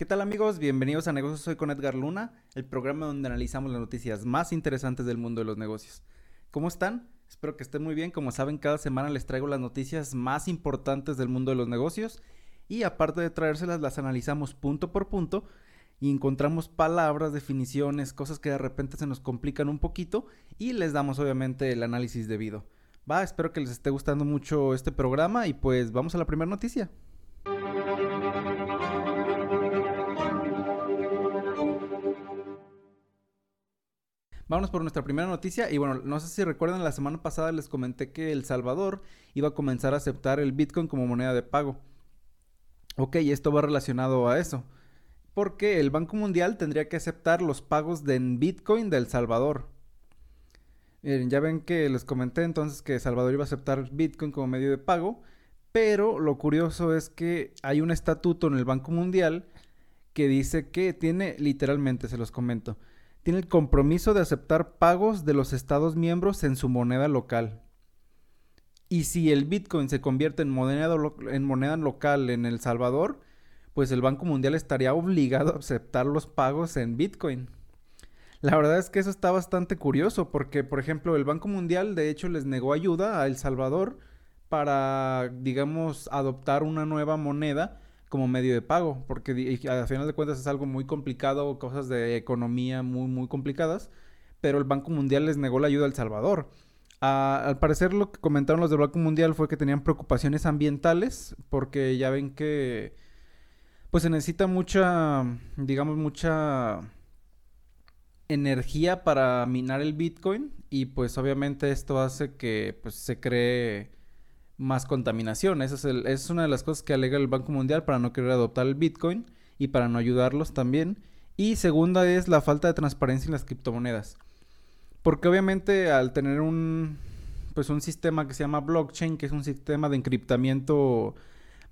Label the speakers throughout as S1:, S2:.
S1: ¿Qué tal amigos? Bienvenidos a Negocios Soy con Edgar Luna, el programa donde analizamos las noticias más interesantes del mundo de los negocios. ¿Cómo están? Espero que estén muy bien. Como saben, cada semana les traigo las noticias más importantes del mundo de los negocios y aparte de traérselas, las analizamos punto por punto y encontramos palabras, definiciones, cosas que de repente se nos complican un poquito y les damos obviamente el análisis debido. Va, espero que les esté gustando mucho este programa y pues vamos a la primera noticia. Vámonos por nuestra primera noticia y bueno, no sé si recuerdan, la semana pasada les comenté que El Salvador iba a comenzar a aceptar el Bitcoin como moneda de pago. Ok, esto va relacionado a eso. Porque el Banco Mundial tendría que aceptar los pagos de Bitcoin de El Salvador. Miren, ya ven que les comenté entonces que El Salvador iba a aceptar Bitcoin como medio de pago. Pero lo curioso es que hay un estatuto en el Banco Mundial que dice que tiene, literalmente se los comento, tiene el compromiso de aceptar pagos de los Estados miembros en su moneda local. Y si el Bitcoin se convierte en moneda, en moneda local en El Salvador, pues el Banco Mundial estaría obligado a aceptar los pagos en Bitcoin. La verdad es que eso está bastante curioso porque, por ejemplo, el Banco Mundial de hecho les negó ayuda a El Salvador para, digamos, adoptar una nueva moneda como medio de pago, porque a final de cuentas es algo muy complicado, cosas de economía muy, muy complicadas, pero el Banco Mundial les negó la ayuda a El Salvador. al parecer lo que comentaron los del Banco Mundial fue que tenían preocupaciones ambientales, porque ya ven que pues se necesita mucha, digamos, mucha energía para minar el Bitcoin y pues obviamente esto hace que pues se cree más contaminación. Esa es, una de las cosas que alega el Banco Mundial para no querer adoptar el Bitcoin y para no ayudarlos también. Y segunda es la falta de transparencia en las criptomonedas. Porque obviamente al tener un pues un sistema que se llama blockchain, que es un sistema de encriptamiento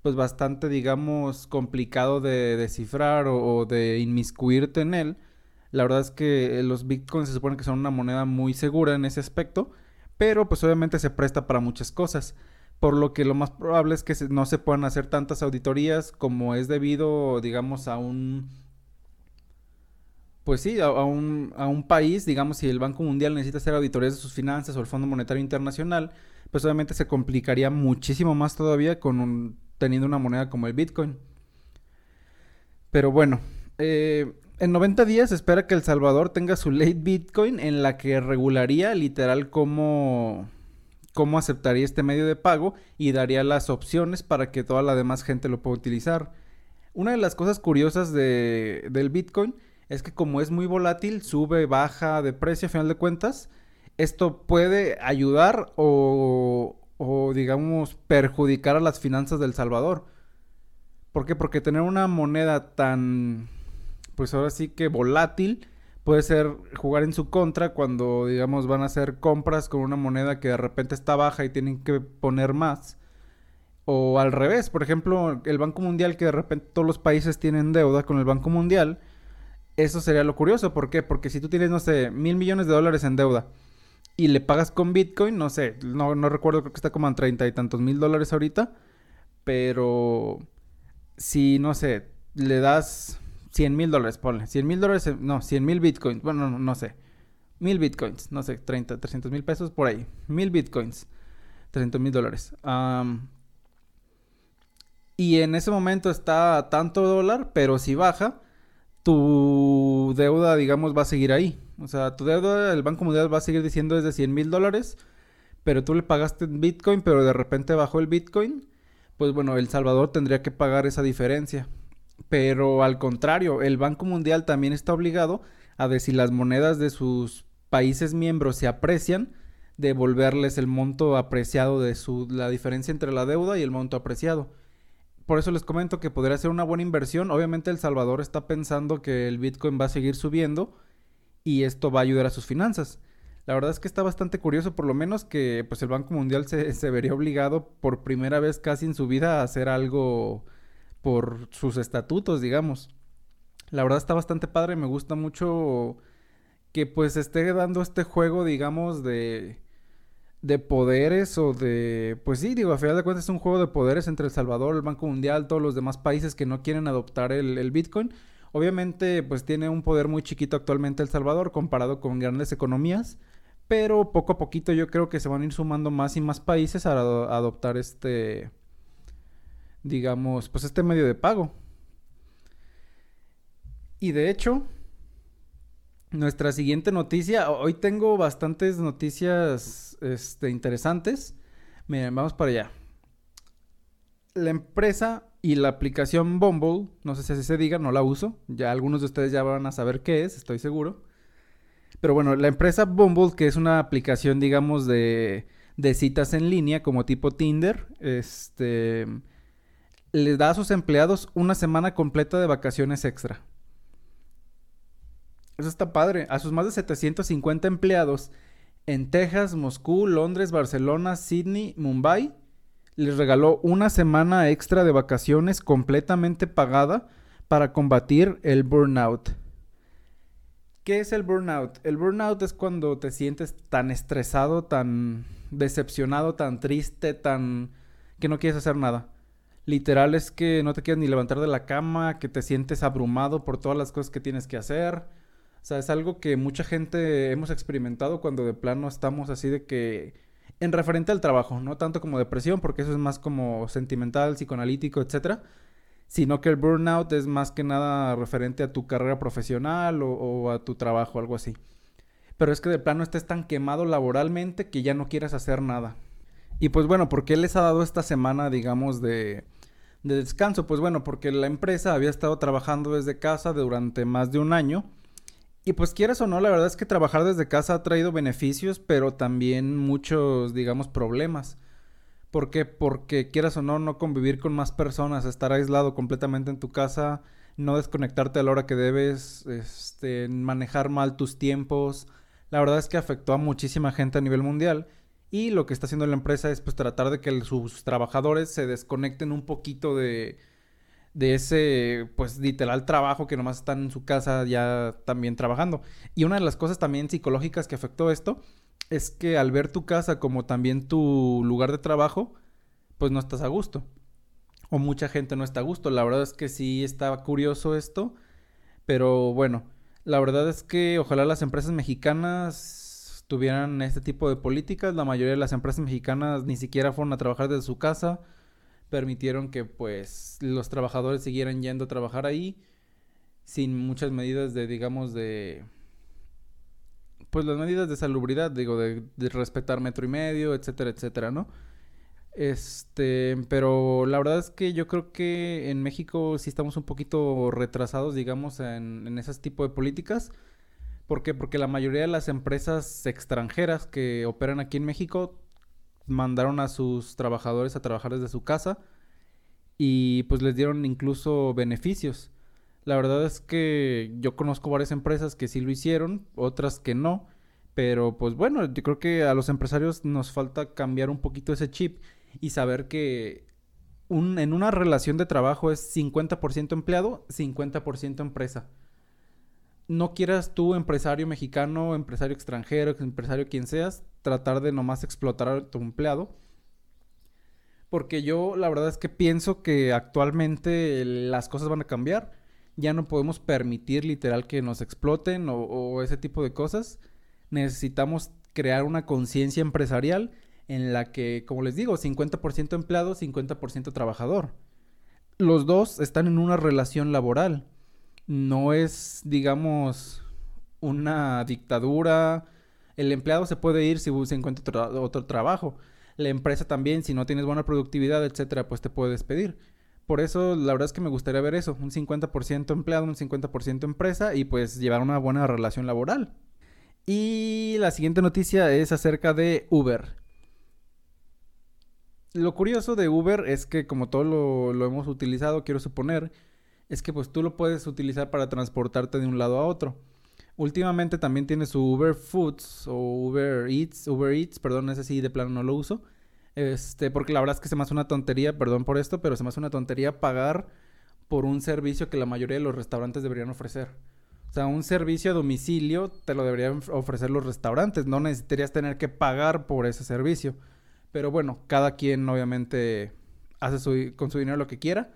S1: pues bastante digamos complicado de descifrar o de inmiscuirte en él, la verdad es que los bitcoins se supone que son una moneda muy segura en ese aspecto, pero pues obviamente se presta para muchas cosas por lo que lo más probable es que no se puedan hacer tantas auditorías como es debido, digamos, a un... Pues sí, a, un, a un país, digamos, si el Banco Mundial necesita hacer auditorías de sus finanzas o el Fondo Monetario Internacional, pues obviamente se complicaría muchísimo más todavía con teniendo una moneda como el Bitcoin. Pero bueno, eh, en 90 días espera que El Salvador tenga su ley Bitcoin en la que regularía literal cómo cómo aceptaría este medio de pago y daría las opciones para que toda la demás gente lo pueda utilizar. Una de las cosas curiosas de, del Bitcoin es que como es muy volátil, sube, baja de precio a final de cuentas, esto puede ayudar o, o digamos perjudicar a las finanzas del Salvador. ¿Por qué? Porque tener una moneda tan, pues ahora sí que volátil, puede ser jugar en su contra cuando, digamos, van a hacer compras con una moneda que de repente está baja y tienen que poner más. O al revés, por ejemplo, el Banco Mundial, que de repente todos los países tienen deuda con el Banco Mundial. Eso sería lo curioso. ¿Por qué? Porque si tú tienes, no sé, mil millones de dólares en deuda y le pagas con Bitcoin, no sé, no, no recuerdo, creo que está como en treinta y tantos mil dólares ahorita. Pero si, no sé, le das 100 mil dólares, ponle. 100 mil dólares, no, 100 mil bitcoins. Bueno, no, sé. Mil bitcoins, no sé, 30, 300 mil pesos por ahí. Mil bitcoins, 300 mil dólares. y en ese momento está tanto dólar, pero si baja, tu deuda, digamos, va a seguir ahí. O sea, tu deuda, el Banco Mundial va a seguir diciendo es de 100 mil dólares, pero tú le pagaste Bitcoin, pero de repente bajó el Bitcoin. Pues bueno, El Salvador tendría que pagar esa diferencia. Pero al contrario, el Banco Mundial también está obligado a ver si las monedas de sus países miembros se aprecian, devolverles el monto apreciado de su la diferencia entre la deuda y el monto apreciado. Por eso les comento que podría ser una buena inversión. Obviamente El Salvador está pensando que el Bitcoin va a seguir subiendo y esto va a ayudar a sus finanzas. La verdad es que está bastante curioso, por lo menos que pues el Banco Mundial se, se vería obligado por primera vez casi en su vida a hacer algo por sus estatutos, digamos. La verdad está bastante padre, me gusta mucho que pues esté dando este juego, digamos, de de poderes o de, pues sí, digo, a final de cuentas es un juego de poderes entre El Salvador, el Banco Mundial, todos los demás países que no quieren adoptar el, Bitcoin. Obviamente, pues tiene un poder muy chiquito actualmente El Salvador comparado con grandes economías, pero poco a poquito yo creo que se van a ir sumando más y más países a adoptar este, digamos, pues este medio de pago. Y de hecho, nuestra siguiente noticia, hoy tengo bastantes noticias este, interesantes. Miren, vamos para allá. La empresa y la aplicación Bumble, no sé si así se diga, no la uso. Ya algunos de ustedes ya van a saber qué es, estoy seguro. Pero bueno, la empresa Bumble, que es una aplicación, digamos, de, de citas en línea, como tipo Tinder, este, les da a sus empleados una semana completa de vacaciones extra. Eso está padre. A sus más de 750 empleados en Texas, Moscú, Londres, Barcelona, Sydney, Mumbai, les regaló una semana extra de vacaciones completamente pagada para combatir el burnout. ¿Qué es el burnout? El burnout es cuando te sientes tan estresado, tan decepcionado, tan triste, tan que no quieres hacer nada. Literal es que no te quieres ni levantar de la cama, que te sientes abrumado por todas las cosas que tienes que hacer o sea, es algo que mucha gente hemos experimentado cuando de plano estamos así de que en referente al trabajo, no tanto como depresión, porque eso es más como sentimental, psicoanalítico, etcétera, sino que el burnout es más que nada referente a tu carrera profesional o, a tu trabajo, algo así. Pero es que de plano estés tan quemado laboralmente que ya no quieres hacer nada. Y pues bueno, ¿por qué les ha dado esta semana, digamos, de, de descanso? Pues bueno, porque la empresa había estado trabajando desde casa durante más de un año y pues quieras o no, la verdad es que trabajar desde casa ha traído beneficios, pero también muchos, digamos, problemas. ¿Por qué? Porque quieras o no, no convivir con más personas, estar aislado completamente en tu casa, no desconectarte a la hora que debes, este, manejar mal tus tiempos. La verdad es que afectó a muchísima gente a nivel mundial. Y lo que está haciendo la empresa es pues tratar de que sus trabajadores se desconecten un poquito de, de ese, pues, literal trabajo que nomás están en su casa ya también trabajando. Y una de las cosas también psicológicas que afectó esto es que al ver tu casa como también tu lugar de trabajo, pues no estás a gusto. O mucha gente no está a gusto. La verdad es que sí estaba curioso esto. Pero bueno, la verdad es que ojalá las empresas mexicanas tuvieran este tipo de políticas. La mayoría de las empresas mexicanas ni siquiera fueron a trabajar desde su casa permitieron que pues los trabajadores siguieran yendo a trabajar ahí sin muchas medidas de digamos de pues las medidas de salubridad digo de, respetar metro y medio etcétera etcétera no este pero la verdad es que yo creo que en México sí estamos un poquito retrasados digamos en, en ese tipo de políticas ¿Por qué? Porque la mayoría de las empresas extranjeras que operan aquí en México mandaron a sus trabajadores a trabajar desde su casa y pues les dieron incluso beneficios. La verdad es que yo conozco varias empresas que sí lo hicieron, otras que no, pero pues bueno, yo creo que a los empresarios nos falta cambiar un poquito ese chip y saber que en una relación de trabajo es 50% empleado, 50% empresa no quieras tú, empresario mexicano, empresario extranjero, empresario quien seas, tratar de nomás explotar a tu empleado. Porque yo la verdad es que pienso que actualmente las cosas van a cambiar. Ya no podemos permitir literal que nos exploten o, o ese tipo de cosas. Necesitamos crear una conciencia empresarial en la que, como les digo, 50% empleado, 50% trabajador. Los dos están en una relación laboral no es, digamos, una dictadura. El empleado se puede ir si se encuentra otro, trabajo. La empresa también, si no tienes buena productividad, etcétera, pues te puede despedir. Por eso, la verdad es que me gustaría ver eso, un 50% empleado, un 50% empresa y pues llevar una buena relación laboral. Y la siguiente noticia es acerca de Uber. Lo curioso de Uber es que como todo lo, lo hemos utilizado, quiero suponer, es que pues tú lo puedes utilizar para transportarte de un lado a otro. Últimamente también tiene su Uber Foods o Uber Eats, Uber Eats, perdón, ese sí de plano no lo uso. Este, porque la verdad es que se me hace una tontería, perdón por esto, pero se me hace una tontería pagar por un servicio que la mayoría de los restaurantes deberían ofrecer. O sea, un servicio a domicilio te lo deberían ofrecer los restaurantes. No necesitarías tener que pagar por ese servicio. Pero bueno, cada quien obviamente hace con su dinero lo que quiera.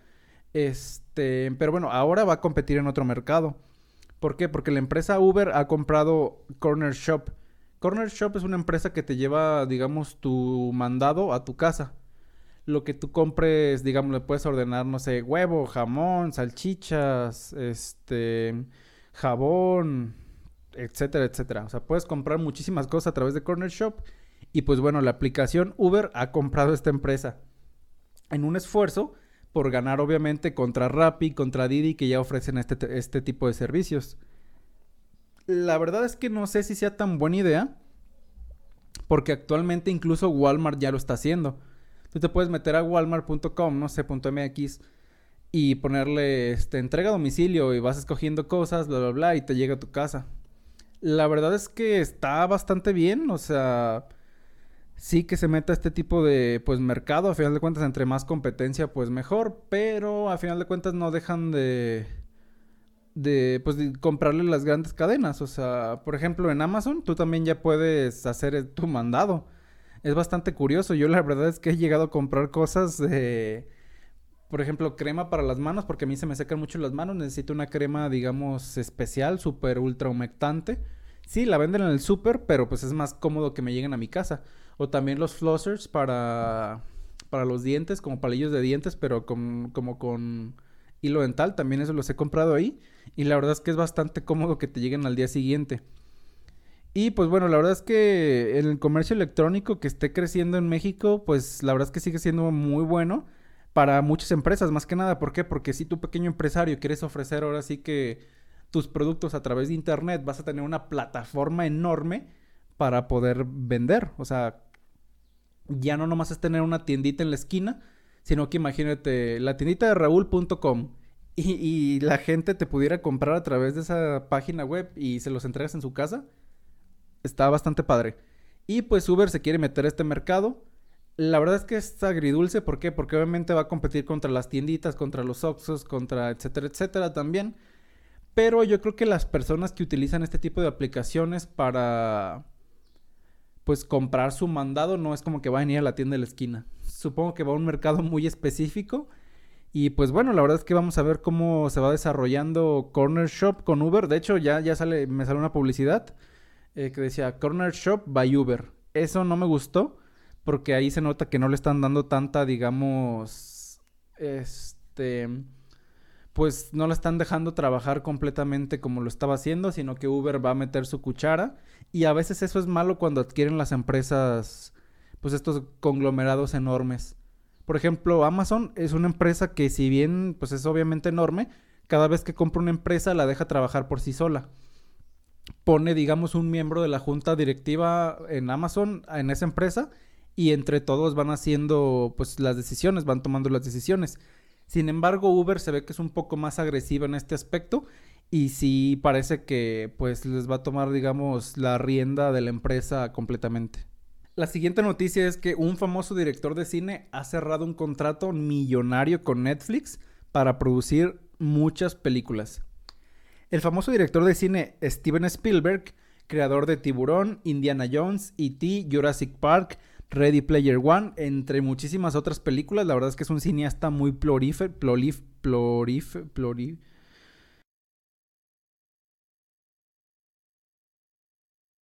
S1: Este, pero bueno, ahora va a competir en otro mercado. ¿Por qué? Porque la empresa Uber ha comprado Corner Shop. Corner Shop es una empresa que te lleva, digamos, tu mandado a tu casa. Lo que tú compres, digamos, le puedes ordenar, no sé, huevo, jamón, salchichas, este, jabón, etcétera, etcétera. O sea, puedes comprar muchísimas cosas a través de Corner Shop. Y pues bueno, la aplicación Uber ha comprado esta empresa en un esfuerzo por ganar obviamente contra Rappi, contra Didi que ya ofrecen este, este tipo de servicios. La verdad es que no sé si sea tan buena idea porque actualmente incluso Walmart ya lo está haciendo. Tú te puedes meter a walmart.com, no sé, .mx y ponerle este entrega a domicilio y vas escogiendo cosas, bla bla bla y te llega a tu casa. La verdad es que está bastante bien, o sea, sí que se meta este tipo de pues mercado, a final de cuentas entre más competencia pues mejor, pero a final de cuentas no dejan de de pues comprarle las grandes cadenas, o sea, por ejemplo, en Amazon tú también ya puedes hacer tu mandado. Es bastante curioso, yo la verdad es que he llegado a comprar cosas de por ejemplo, crema para las manos, porque a mí se me secan mucho las manos, necesito una crema, digamos, especial, súper ultra humectante. Sí, la venden en el súper, pero pues es más cómodo que me lleguen a mi casa. O también los flossers para, para los dientes, como palillos de dientes, pero con, como con hilo dental. También eso los he comprado ahí. Y la verdad es que es bastante cómodo que te lleguen al día siguiente. Y pues bueno, la verdad es que el comercio electrónico que esté creciendo en México, pues la verdad es que sigue siendo muy bueno para muchas empresas, más que nada. ¿Por qué? Porque si tu pequeño empresario quieres ofrecer ahora sí que tus productos a través de internet, vas a tener una plataforma enorme para poder vender. O sea, ya no nomás es tener una tiendita en la esquina, sino que imagínate la tiendita de raúl.com y, la gente te pudiera comprar a través de esa página web y se los entregas en su casa. Está bastante padre. Y pues Uber se quiere meter a este mercado. La verdad es que es agridulce, ¿por qué? Porque obviamente va a competir contra las tienditas, contra los Oxos, contra etcétera, etcétera también. Pero yo creo que las personas que utilizan este tipo de aplicaciones para pues comprar su mandado no es como que va a venir a la tienda de la esquina. Supongo que va a un mercado muy específico. Y pues bueno, la verdad es que vamos a ver cómo se va desarrollando Corner Shop con Uber. De hecho, ya, ya sale, me sale una publicidad eh, que decía Corner Shop by Uber. Eso no me gustó porque ahí se nota que no le están dando tanta, digamos, este pues no la están dejando trabajar completamente como lo estaba haciendo, sino que Uber va a meter su cuchara y a veces eso es malo cuando adquieren las empresas, pues estos conglomerados enormes. Por ejemplo, Amazon es una empresa que si bien pues es obviamente enorme, cada vez que compra una empresa la deja trabajar por sí sola. Pone, digamos, un miembro de la junta directiva en Amazon, en esa empresa, y entre todos van haciendo pues las decisiones, van tomando las decisiones. Sin embargo, Uber se ve que es un poco más agresiva en este aspecto y sí parece que pues les va a tomar, digamos, la rienda de la empresa completamente. La siguiente noticia es que un famoso director de cine ha cerrado un contrato millonario con Netflix para producir muchas películas. El famoso director de cine Steven Spielberg, creador de Tiburón, Indiana Jones, E.T., Jurassic Park, Ready Player One, entre muchísimas otras películas. La verdad es que es un cineasta muy.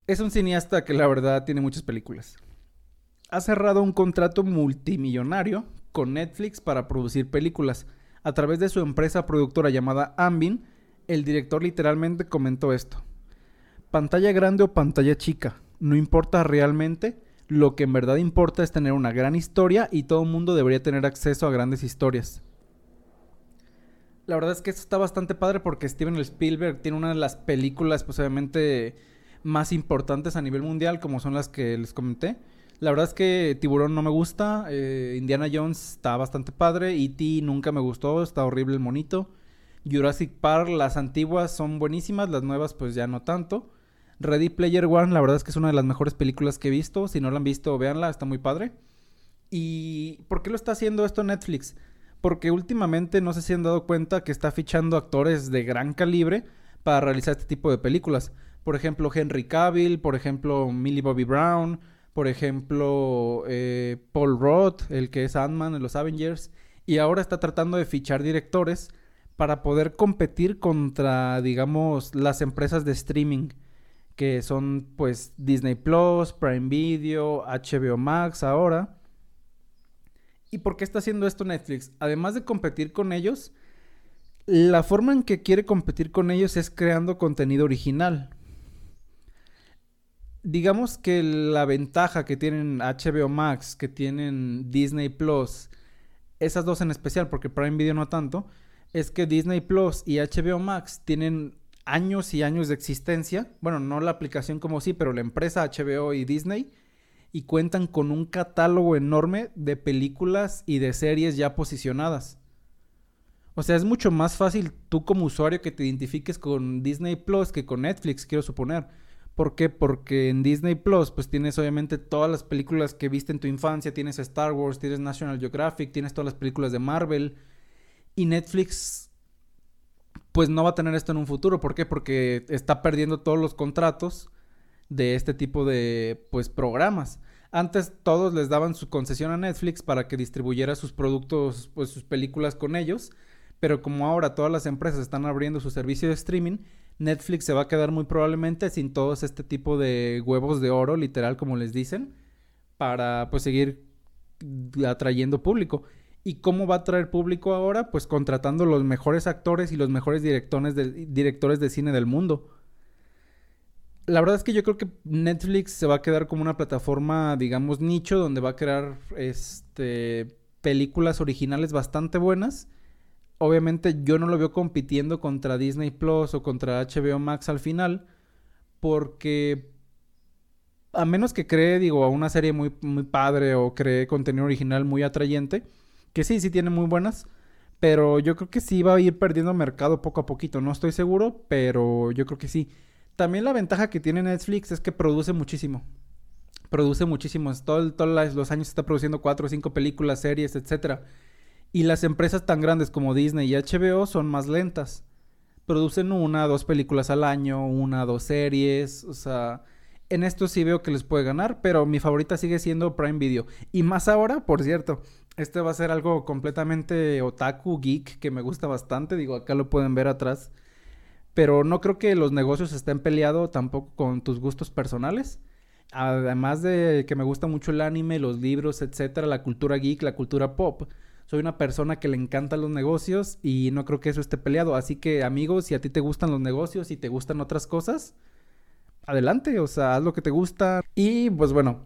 S1: Es un cineasta que la verdad tiene muchas películas. Ha cerrado un contrato multimillonario con Netflix para producir películas. A través de su empresa productora llamada Ambin, el director literalmente comentó esto. Pantalla grande o pantalla chica, no importa realmente lo que en verdad importa es tener una gran historia y todo el mundo debería tener acceso a grandes historias. La verdad es que esto está bastante padre porque Steven Spielberg tiene una de las películas posiblemente más importantes a nivel mundial como son las que les comenté. La verdad es que Tiburón no me gusta, eh, Indiana Jones está bastante padre, E.T. nunca me gustó, está horrible el monito. Jurassic Park, las antiguas son buenísimas, las nuevas pues ya no tanto. Ready Player One, la verdad es que es una de las mejores películas que he visto. Si no la han visto, véanla, está muy padre. ¿Y por qué lo está haciendo esto Netflix? Porque últimamente no sé si han dado cuenta que está fichando actores de gran calibre para realizar este tipo de películas. Por ejemplo, Henry Cavill, por ejemplo, Millie Bobby Brown, por ejemplo, eh, Paul Roth, el que es Ant-Man en los Avengers, y ahora está tratando de fichar directores para poder competir contra, digamos, las empresas de streaming, que son pues Disney Plus, Prime Video, HBO Max ahora. ¿Y por qué está haciendo esto Netflix? Además de competir con ellos, la forma en que quiere competir con ellos es creando contenido original. Digamos que la ventaja que tienen HBO Max, que tienen Disney Plus, esas dos en especial, porque Prime Video no tanto, es que Disney Plus y HBO Max tienen años y años de existencia. Bueno, no la aplicación como sí, pero la empresa HBO y Disney. Y cuentan con un catálogo enorme de películas y de series ya posicionadas. O sea, es mucho más fácil tú como usuario que te identifiques con Disney Plus que con Netflix, quiero suponer. ¿Por qué? Porque en Disney Plus pues tienes obviamente todas las películas que viste en tu infancia, tienes Star Wars, tienes National Geographic, tienes todas las películas de Marvel y Netflix pues no va a tener esto en un futuro, ¿por qué? Porque está perdiendo todos los contratos de este tipo de pues programas. Antes todos les daban su concesión a Netflix para que distribuyera sus productos, pues sus películas con ellos pero como ahora todas las empresas están abriendo su servicio de streaming, Netflix se va a quedar muy probablemente sin todos este tipo de huevos de oro, literal como les dicen, para pues seguir atrayendo público. ¿Y cómo va a atraer público ahora? Pues contratando los mejores actores y los mejores directores de, directores de cine del mundo. La verdad es que yo creo que Netflix se va a quedar como una plataforma, digamos, nicho, donde va a crear este, películas originales bastante buenas obviamente yo no lo veo compitiendo contra Disney Plus o contra HBO Max al final, porque a menos que cree, digo, a una serie muy, muy padre o cree contenido original muy atrayente, que sí, sí tiene muy buenas, pero yo creo que sí va a ir perdiendo mercado poco a poquito, no estoy seguro, pero yo creo que sí. También la ventaja que tiene Netflix es que produce muchísimo. Produce muchísimo. Todo, todos los años está produciendo cuatro o cinco películas, series, etcétera. Y las empresas tan grandes como Disney y HBO son más lentas. Producen una, dos películas al año, una, dos series. O sea, en esto sí veo que les puede ganar, pero mi favorita sigue siendo Prime Video. Y más ahora, por cierto, este va a ser algo completamente otaku, geek, que me gusta bastante. Digo, acá lo pueden ver atrás. Pero no creo que los negocios estén peleados tampoco con tus gustos personales. Además de que me gusta mucho el anime, los libros, etcétera, la cultura geek, la cultura pop soy una persona que le encantan los negocios y no creo que eso esté peleado. Así que amigos, si a ti te gustan los negocios y te gustan otras cosas, adelante, o sea, haz lo que te gusta. Y pues bueno,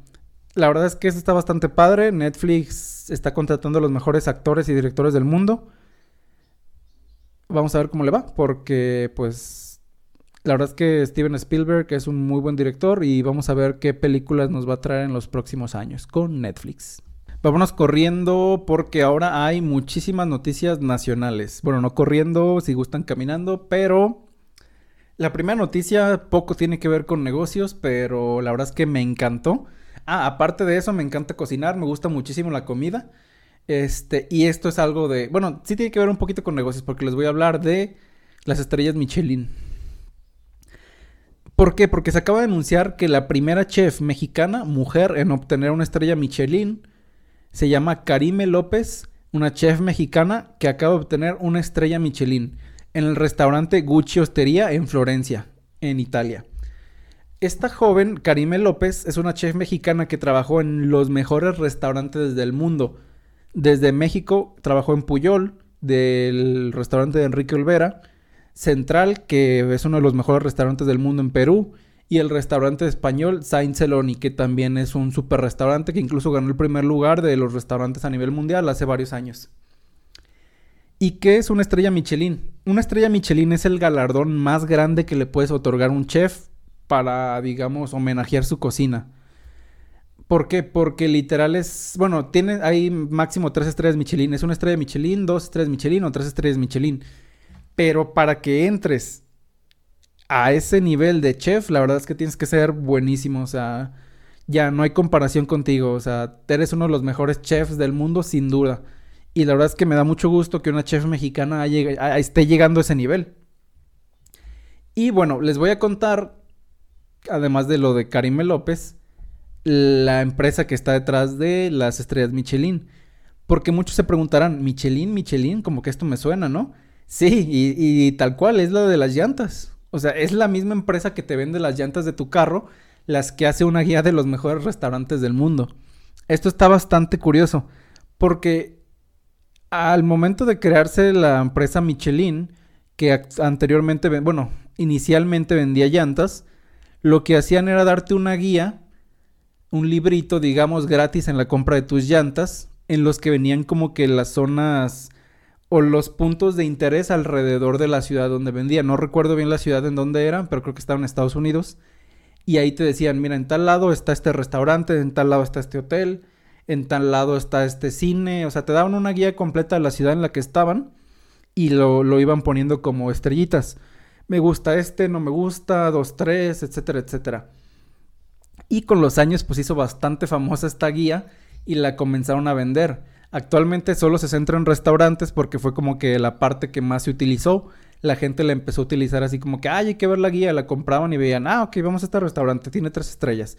S1: la verdad es que eso está bastante padre. Netflix está contratando a los mejores actores y directores del mundo. Vamos a ver cómo le va, porque pues la verdad es que Steven Spielberg es un muy buen director y vamos a ver qué películas nos va a traer en los próximos años con Netflix. Vámonos corriendo porque ahora hay muchísimas noticias nacionales. Bueno, no corriendo, si gustan caminando, pero la primera noticia poco tiene que ver con negocios, pero la verdad es que me encantó. Ah, aparte de eso, me encanta cocinar, me gusta muchísimo la comida. Este, y esto es algo de, bueno, sí tiene que ver un poquito con negocios porque les voy a hablar de las estrellas Michelin. ¿Por qué? Porque se acaba de anunciar que la primera chef mexicana, mujer, en obtener una estrella Michelin se llama Karime López, una chef mexicana que acaba de obtener una estrella Michelin en el restaurante Gucci Osteria en Florencia, en Italia. Esta joven, Karime López, es una chef mexicana que trabajó en los mejores restaurantes del mundo. Desde México trabajó en Puyol, del restaurante de Enrique Olvera, Central, que es uno de los mejores restaurantes del mundo en Perú, y el restaurante español Saint Celoni, que también es un super restaurante que incluso ganó el primer lugar de los restaurantes a nivel mundial hace varios años. ¿Y qué es una estrella Michelin? Una estrella Michelin es el galardón más grande que le puedes otorgar a un chef para, digamos, homenajear su cocina. ¿Por qué? Porque literal es, bueno, tiene, hay máximo tres estrellas Michelin. Es una estrella Michelin, dos estrellas Michelin o tres estrellas Michelin. Pero para que entres a ese nivel de chef, la verdad es que tienes que ser buenísimo, o sea, ya no hay comparación contigo, o sea, eres uno de los mejores chefs del mundo sin duda. Y la verdad es que me da mucho gusto que una chef mexicana esté llegando a ese nivel. Y bueno, les voy a contar, además de lo de Karime López, la empresa que está detrás de las estrellas Michelin. Porque muchos se preguntarán, Michelin, Michelin, como que esto me suena, ¿no? Sí, y, tal cual, es la de las llantas. O sea, es la misma empresa que te vende las llantas de tu carro, las que hace una guía de los mejores restaurantes del mundo. Esto está bastante curioso, porque al momento de crearse la empresa Michelin, que anteriormente, bueno, inicialmente vendía llantas, lo que hacían era darte una guía, un librito, digamos, gratis en la compra de tus llantas, en los que venían como que las zonas o los puntos de interés alrededor de la ciudad donde vendían. No recuerdo bien la ciudad en donde eran, pero creo que estaban en Estados Unidos. Y ahí te decían, mira, en tal lado está este restaurante, en tal lado está este hotel, en tal lado está este cine. O sea, te daban una guía completa de la ciudad en la que estaban y lo, lo iban poniendo como estrellitas me gusta este, no me gusta, dos, tres, etcétera, etcétera. Y con los años pues hizo bastante famosa esta guía y la comenzaron a vender. Actualmente solo se centra en restaurantes porque fue como que la parte que más se utilizó. La gente la empezó a utilizar así como que, ay, hay que ver la guía, la compraban y veían, ah, ok, vamos a este restaurante, tiene tres estrellas.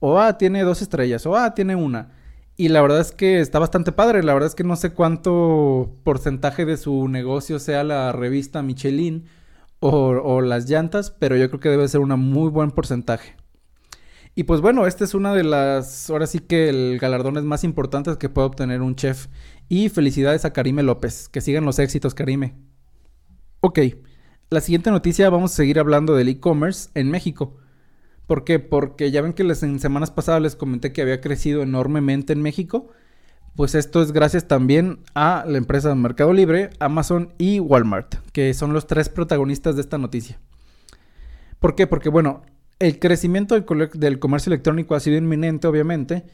S1: O, ah, tiene dos estrellas. O, ah, tiene una. Y la verdad es que está bastante padre. La verdad es que no sé cuánto porcentaje de su negocio sea la revista Michelin o, las llantas, pero yo creo que debe ser un muy buen porcentaje. Y pues bueno, esta es una de las, ahora sí que el galardones más importantes que puede obtener un chef. Y felicidades a Karime López, que sigan los éxitos, Karime. Ok, la siguiente noticia vamos a seguir hablando del e-commerce en México. ¿Por qué? Porque ya ven que les, en semanas pasadas les comenté que había crecido enormemente en México. Pues esto es gracias también a la empresa Mercado Libre, Amazon y Walmart, que son los tres protagonistas de esta noticia. ¿Por qué? Porque bueno, el crecimiento del, comercio electrónico ha sido inminente, obviamente,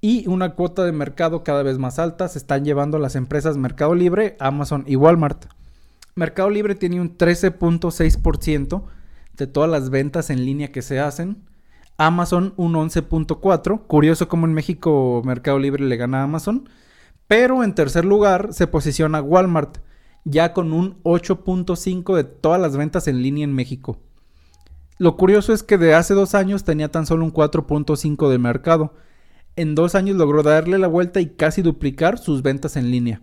S1: y una cuota de mercado cada vez más alta se están llevando las empresas Mercado Libre, Amazon y Walmart. Mercado Libre tiene un 13.6% de todas las ventas en línea que se hacen. Amazon un 11.4. Curioso como en México Mercado Libre le gana a Amazon. Pero en tercer lugar se posiciona Walmart, ya con un 8.5 de todas las ventas en línea en México. Lo curioso es que de hace dos años tenía tan solo un 4.5 de mercado. En dos años logró darle la vuelta y casi duplicar sus ventas en línea.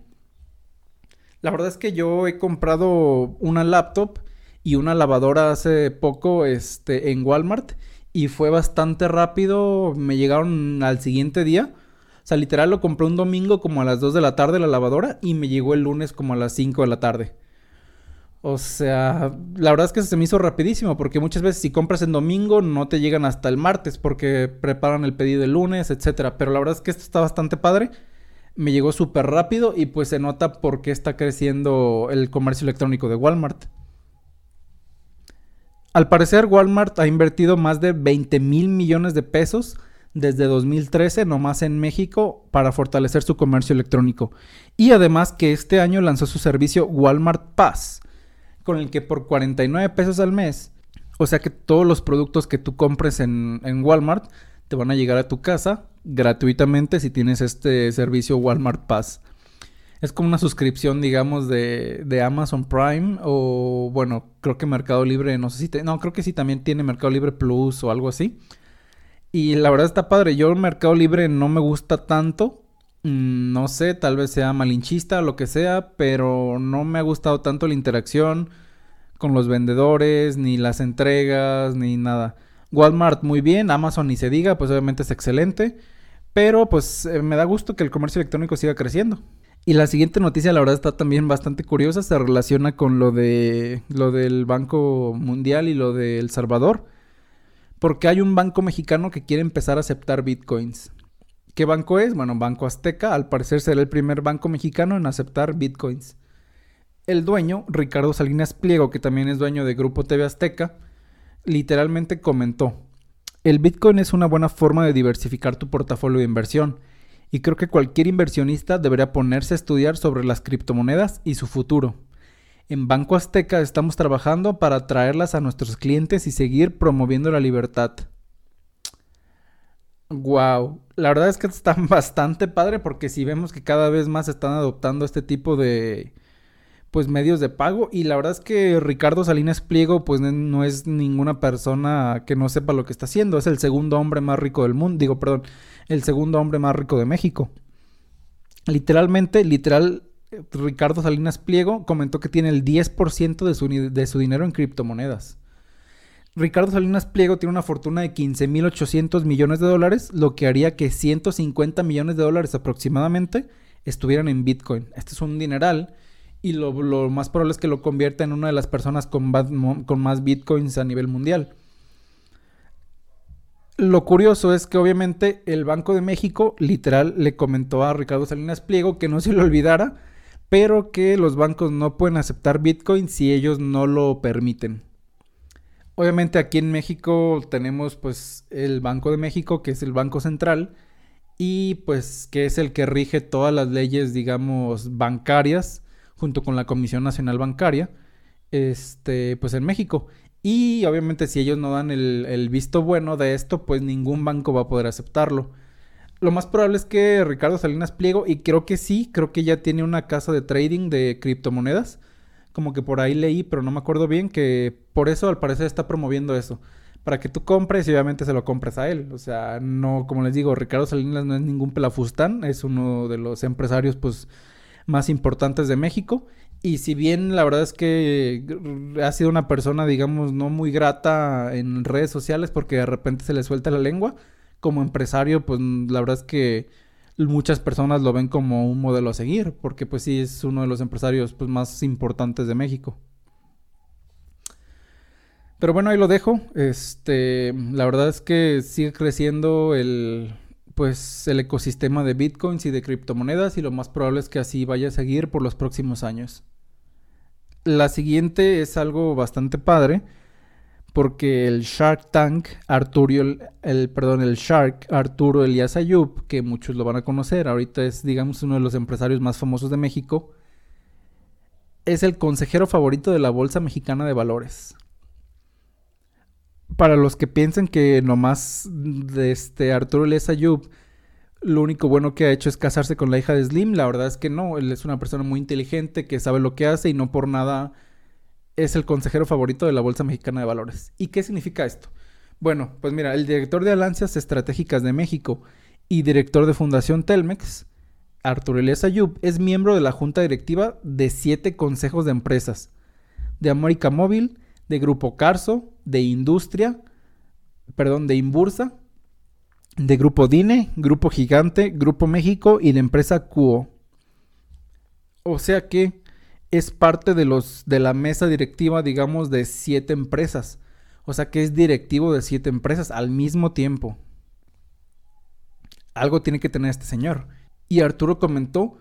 S1: La verdad es que yo he comprado una laptop y una lavadora hace poco este, en Walmart y fue bastante rápido. Me llegaron al siguiente día. O sea, literal lo compré un domingo como a las 2 de la tarde la lavadora y me llegó el lunes como a las 5 de la tarde. O sea, la verdad es que se me hizo rapidísimo porque muchas veces si compras en domingo no te llegan hasta el martes porque preparan el pedido el lunes, etcétera. Pero la verdad es que esto está bastante padre. Me llegó súper rápido y pues se nota por qué está creciendo el comercio electrónico de Walmart. Al parecer, Walmart ha invertido más de 20 mil millones de pesos desde 2013 nomás en México para fortalecer su comercio electrónico. Y además que este año lanzó su servicio Walmart Pass, con el que por 49 pesos al mes, o sea que todos los productos que tú compres en, en Walmart te van a llegar a tu casa gratuitamente si tienes este servicio Walmart Pass. Es como una suscripción, digamos, de, de, Amazon Prime o, bueno, creo que Mercado Libre, no sé si... Te, no, creo que sí también tiene Mercado Libre Plus o algo así. Y la verdad está padre. Yo Mercado Libre no me gusta tanto. Mm, no sé, tal vez sea malinchista o lo que sea, pero no me ha gustado tanto la interacción con los vendedores, ni las entregas, ni nada. Walmart muy bien, Amazon ni se diga, pues obviamente es excelente. Pero pues eh, me da gusto que el comercio electrónico siga creciendo. Y la siguiente noticia, la verdad, está también bastante curiosa. Se relaciona con lo de lo del Banco Mundial y lo de El Salvador. Porque hay un banco mexicano que quiere empezar a aceptar bitcoins. ¿Qué banco es? Bueno, Banco Azteca. Al parecer será el primer banco mexicano en aceptar bitcoins. El dueño, Ricardo Salinas Pliego, que también es dueño de Grupo TV Azteca, literalmente comentó: El bitcoin es una buena forma de diversificar tu portafolio de inversión y creo que cualquier inversionista debería ponerse a estudiar sobre las criptomonedas y su futuro. En Banco Azteca estamos trabajando para traerlas a nuestros clientes y seguir promoviendo la libertad. Wow, la verdad es que están bastante padre porque si vemos que cada vez más están adoptando este tipo de pues medios de pago y la verdad es que Ricardo Salinas Pliego pues no es ninguna persona que no sepa lo que está haciendo, es el segundo hombre más rico del mundo, digo, perdón, el segundo hombre más rico de México. Literalmente, literal, Ricardo Salinas Pliego comentó que tiene el 10% de su, de su dinero en criptomonedas. Ricardo Salinas Pliego tiene una fortuna de 15.800 millones de dólares, lo que haría que 150 millones de dólares aproximadamente estuvieran en Bitcoin. Este es un dineral y lo, más probable es que lo convierta en una de las personas con, con más bitcoins a nivel mundial. Lo curioso es que obviamente el Banco de México literal le comentó a Ricardo Salinas Pliego que no se le olvidara, pero que los bancos no pueden aceptar Bitcoin si ellos no lo permiten. Obviamente aquí en México tenemos pues el Banco de México, que es el Banco Central, y pues que es el que rige todas las leyes, digamos, bancarias junto con la Comisión Nacional Bancaria, este, pues en México. Y obviamente si ellos no dan el, visto bueno de esto, pues ningún banco va a poder aceptarlo. Lo más probable es que Ricardo Salinas Pliego, y creo que sí, creo que ya tiene una casa de trading de criptomonedas. Como que por ahí leí, pero no me acuerdo bien, que por eso al parecer está promoviendo eso. Para que tú compres y obviamente se lo compres a él. O sea, no, como les digo, Ricardo Salinas no es ningún pelafustán, es uno de los empresarios pues más importantes de México. Y si bien la verdad es que ha sido una persona, digamos, no muy grata en redes sociales porque de repente se le suelta la lengua, como empresario, pues la verdad es que muchas personas lo ven como un modelo a seguir, porque pues sí es uno de los empresarios pues, más importantes de México. Pero bueno, ahí lo dejo. Este, la verdad es que sigue creciendo el, pues el ecosistema de bitcoins y de criptomonedas y lo más probable es que así vaya a seguir por los próximos años. La siguiente es algo bastante padre porque el Shark Tank Arturo el, perdón, el Shark Arturo Elias Ayub, que muchos lo van a conocer, ahorita es digamos uno de los empresarios más famosos de México, es el consejero favorito de la Bolsa Mexicana de Valores para los que piensan que nomás de este Arturo Les Ayub lo único bueno que ha hecho es casarse con la hija de Slim, la verdad es que no, él es una persona muy inteligente que sabe lo que hace y no por nada es el consejero favorito de la Bolsa Mexicana de Valores. ¿Y qué significa esto? Bueno, pues mira, el director de Alianzas Estratégicas de México y director de Fundación Telmex, Arturo Elias Ayub, es miembro de la junta directiva de siete consejos de empresas, de América Móvil, de Grupo Carso, de Industria, perdón, de Imbursa, de Grupo Dine, Grupo Gigante, Grupo México y de empresa Cuo. O sea que es parte de los de la mesa directiva, digamos, de siete empresas. O sea que es directivo de siete empresas al mismo tiempo. Algo tiene que tener este señor. Y Arturo comentó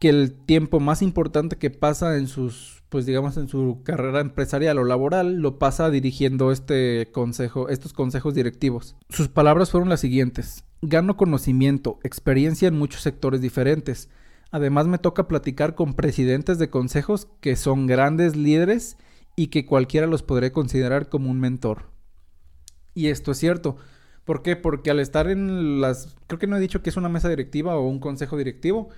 S1: que el tiempo más importante que pasa en sus, pues digamos, en su carrera empresarial o laboral, lo pasa dirigiendo este consejo, estos consejos directivos. Sus palabras fueron las siguientes. Gano conocimiento, experiencia en muchos sectores diferentes. Además me toca platicar con presidentes de consejos que son grandes líderes y que cualquiera los podría considerar como un mentor. Y esto es cierto. ¿Por qué? Porque al estar en las... Creo que no he dicho que es una mesa directiva o un consejo directivo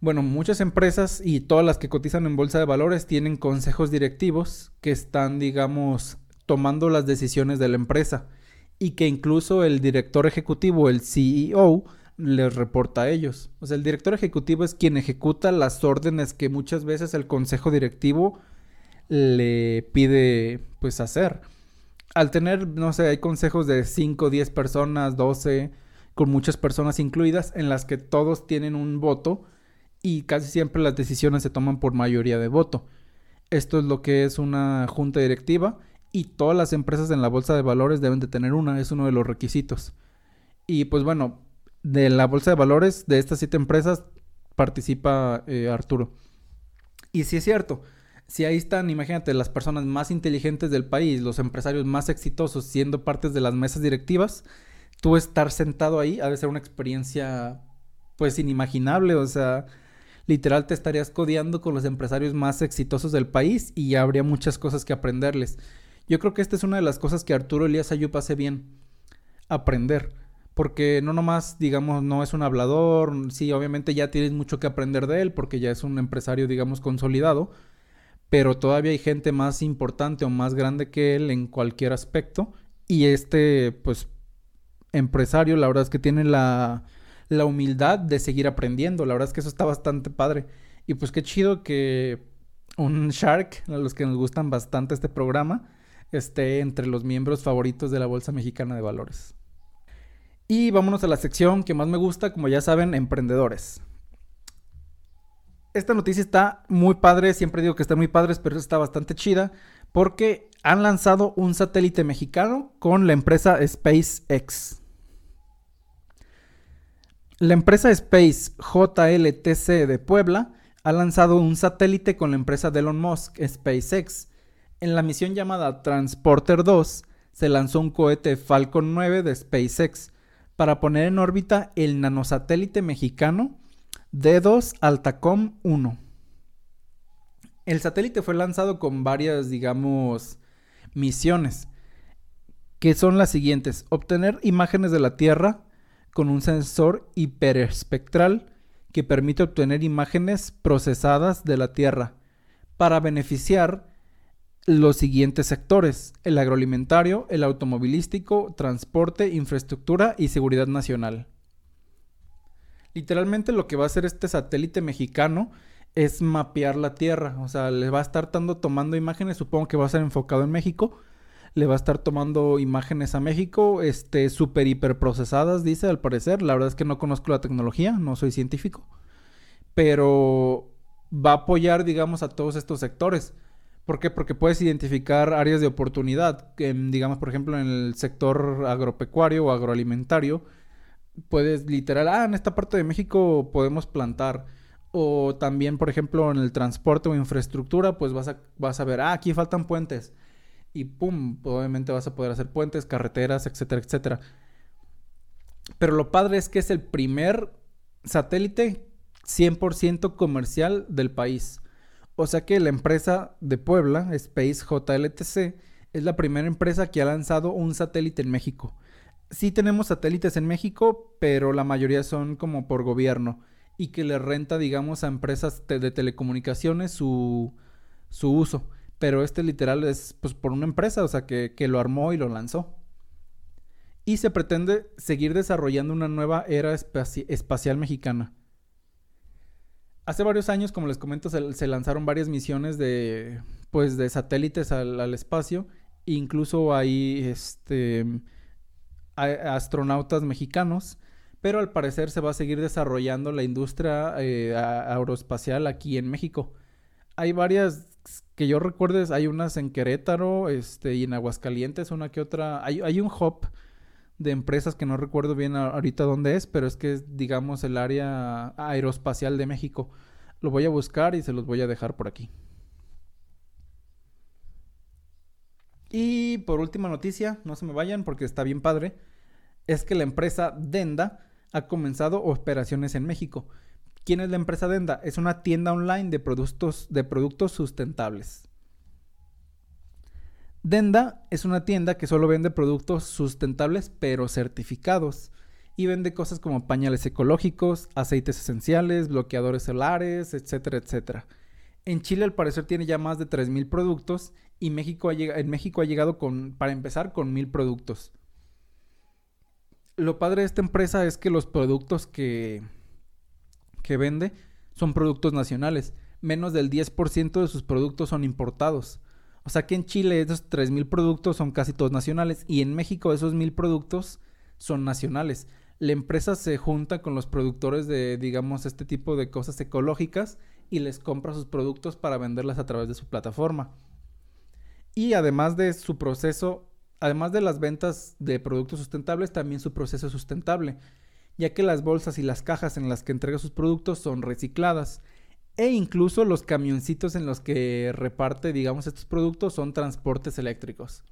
S1: bueno, muchas empresas y todas las que cotizan en bolsa de valores tienen consejos directivos que están, digamos, tomando las decisiones de la empresa y que incluso el director ejecutivo, el CEO, les reporta a ellos. O sea, el director ejecutivo es quien ejecuta las órdenes que muchas veces el consejo directivo le pide pues hacer. Al tener, no sé, hay consejos de 5, 10 personas, 12, con muchas personas incluidas, en las que todos tienen un voto y casi siempre las decisiones se toman por mayoría de voto. Esto es lo que es una junta directiva y todas las empresas en la bolsa de valores deben de tener una, es uno de los requisitos. Y pues bueno, de la bolsa de valores de estas siete empresas participa eh, Arturo. Y si es cierto, si ahí están, imagínate, las personas más inteligentes del país, los empresarios más exitosos siendo partes de las mesas directivas, tú estar sentado ahí ha de ser una experiencia pues inimaginable, o sea, literal te estarías codeando con los empresarios más exitosos del país y habría muchas cosas que aprenderles. Yo creo que esta es una de las cosas que Arturo Elías Ayup hace bien, aprender. Porque no nomás, digamos, no es un hablador, sí, obviamente ya tienes mucho que aprender de él porque ya es un empresario, digamos, consolidado, pero todavía hay gente más importante o más grande que él en cualquier aspecto. Y este, pues, empresario, la verdad es que tiene la, la humildad de seguir aprendiendo. La verdad es que eso está bastante padre. Y pues qué chido que un Shark, a los que nos gustan bastante este programa, esté entre los miembros favoritos de la Bolsa Mexicana de Valores. Y vámonos a la sección que más me gusta, como ya saben, emprendedores. Esta noticia está muy padre, siempre digo que está muy padre, pero está bastante chida, porque han lanzado un satélite mexicano con la empresa SpaceX. La empresa Space JLTC de Puebla ha lanzado un satélite con la empresa Elon Musk, SpaceX. En la misión llamada Transporter 2 se lanzó un cohete Falcon 9 de SpaceX para poner en órbita el nanosatélite mexicano D2 Altacom 1. El satélite fue lanzado con varias, digamos, misiones, que son las siguientes. Obtener imágenes de la Tierra con un sensor hiperespectral que permite obtener imágenes procesadas de la Tierra para beneficiar los siguientes sectores, el agroalimentario, el automovilístico, transporte, infraestructura y seguridad nacional. Literalmente lo que va a hacer este satélite mexicano es mapear la Tierra, o sea, le va a estar tomando imágenes, supongo que va a ser enfocado en México, le va a estar tomando imágenes a México, este, súper hiper procesadas, dice al parecer. La verdad es que no conozco la tecnología, no soy científico. Pero va a apoyar, digamos, a todos estos sectores. ¿Por qué? Porque puedes identificar áreas de oportunidad. digamos, por ejemplo, en el sector agropecuario o agroalimentario, puedes literal, ah, en esta parte de México podemos plantar. O también, por ejemplo, en el transporte o infraestructura, pues vas a, vas a ver, ah, aquí faltan puentes y pum, obviamente vas a poder hacer puentes, carreteras, etcétera, etcétera. Pero lo padre es que es el primer satélite 100% comercial del país. O sea que la empresa de Puebla, Space JLTC, es la primera empresa que ha lanzado un satélite en México. Sí tenemos satélites en México, pero la mayoría son como por gobierno y que le renta, digamos, a empresas de telecomunicaciones su, su uso. Pero este literal es pues por una empresa, o sea, que, lo armó y lo lanzó. Y se pretende seguir desarrollando una nueva era espacial mexicana. Hace varios años, como les comento, se, lanzaron varias misiones de, pues, de satélites al, espacio. incluso hay este, astronautas mexicanos. Pero al parecer se va a seguir desarrollando la industria eh, aeroespacial aquí en México. Hay varias que yo recuerdes, hay unas en Querétaro, este, y en Aguascalientes, una que otra. Hay, hay un hub de empresas que no recuerdo bien ahorita dónde es, pero es que es, digamos, el área aeroespacial de México. Lo voy a buscar y se los voy a dejar por aquí. Y por última noticia, no se me vayan porque está bien padre, es que la empresa Denda ha comenzado operaciones en México. ¿Quién es la empresa Denda? Es una tienda online de productos, de productos sustentables. Denda es una tienda que solo vende productos sustentables pero certificados y vende cosas como pañales ecológicos, aceites esenciales, bloqueadores solares, etcétera, etcétera. En Chile al parecer tiene ya más de 3.000 productos y México en México ha llegado con, para empezar con 1.000 productos. Lo padre de esta empresa es que los productos que, que vende son productos nacionales. Menos del 10% de sus productos son importados. O sea que en Chile esos 3.000 productos son casi todos nacionales y en México esos 1.000 productos son nacionales. La empresa se junta con los productores de, digamos, este tipo de cosas ecológicas y les compra sus productos para venderlas a través de su plataforma. Y además de su proceso, además de las ventas de productos sustentables, también su proceso es sustentable ya que las bolsas y las cajas en las que entrega sus productos son recicladas. E incluso los camioncitos en los que reparte, digamos, estos productos son transportes eléctricos.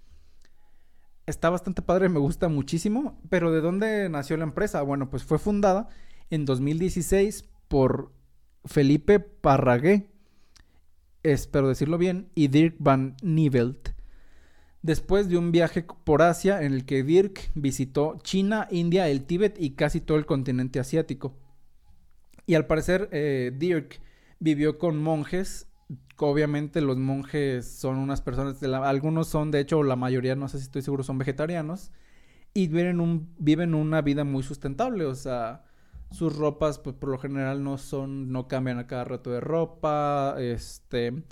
S1: Está bastante padre, me gusta muchísimo, pero ¿de dónde nació la empresa? Bueno, pues fue fundada en 2016 por Felipe Parragué, espero decirlo bien, y Dirk van Nivelt después de un viaje por Asia en el que Dirk visitó China, India, el Tíbet y casi todo el continente asiático. Y al parecer eh, Dirk vivió con monjes. Obviamente los monjes son unas personas, algunos son, de hecho, la mayoría, no sé si estoy seguro, son vegetarianos. Y viven, un, viven una vida muy sustentable, o sea, sus ropas pues por lo general no son, no cambian a cada rato de ropa, este,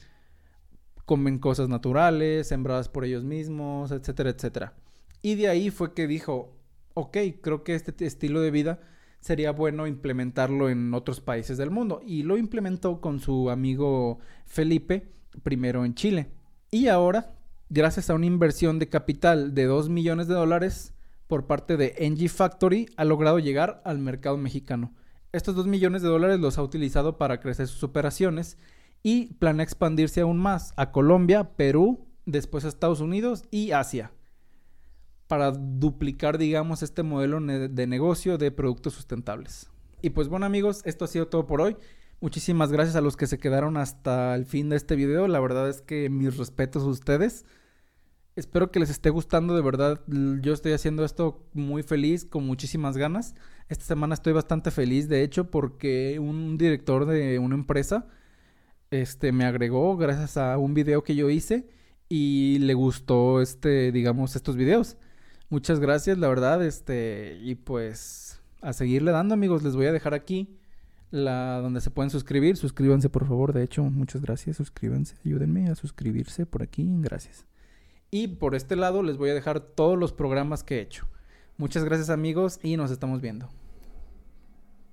S1: comen cosas naturales, sembradas por ellos mismos, etcétera, etcétera. Y de ahí fue que dijo, ok, creo que este estilo de vida sería bueno implementarlo en otros países del mundo. Y lo implementó con su amigo Felipe, primero en Chile. Y ahora, gracias a una inversión de capital de 2 millones de dólares por parte de NG Factory, ha logrado llegar al mercado mexicano. Estos 2 millones de dólares los ha utilizado para crecer sus operaciones y planea expandirse aún más a Colombia, Perú, después a Estados Unidos y Asia para duplicar, digamos, este modelo de negocio de productos sustentables. Y pues bueno amigos, esto ha sido todo por hoy. Muchísimas gracias a los que se quedaron hasta el fin de este video. La verdad es que mis respetos a ustedes. Espero que les esté gustando, de verdad. Yo estoy haciendo esto muy feliz, con muchísimas ganas. Esta semana estoy bastante feliz, de hecho, porque un director de una empresa este, me agregó gracias a un video que yo hice y le gustó, este, digamos, estos videos. Muchas gracias, la verdad, este, y pues a seguirle dando, amigos, les voy a dejar aquí la donde se pueden suscribir. Suscríbanse, por favor, de hecho, muchas gracias, suscríbanse, ayúdenme a suscribirse por aquí, gracias. Y por este lado les voy a dejar todos los programas que he hecho. Muchas gracias, amigos, y nos estamos viendo.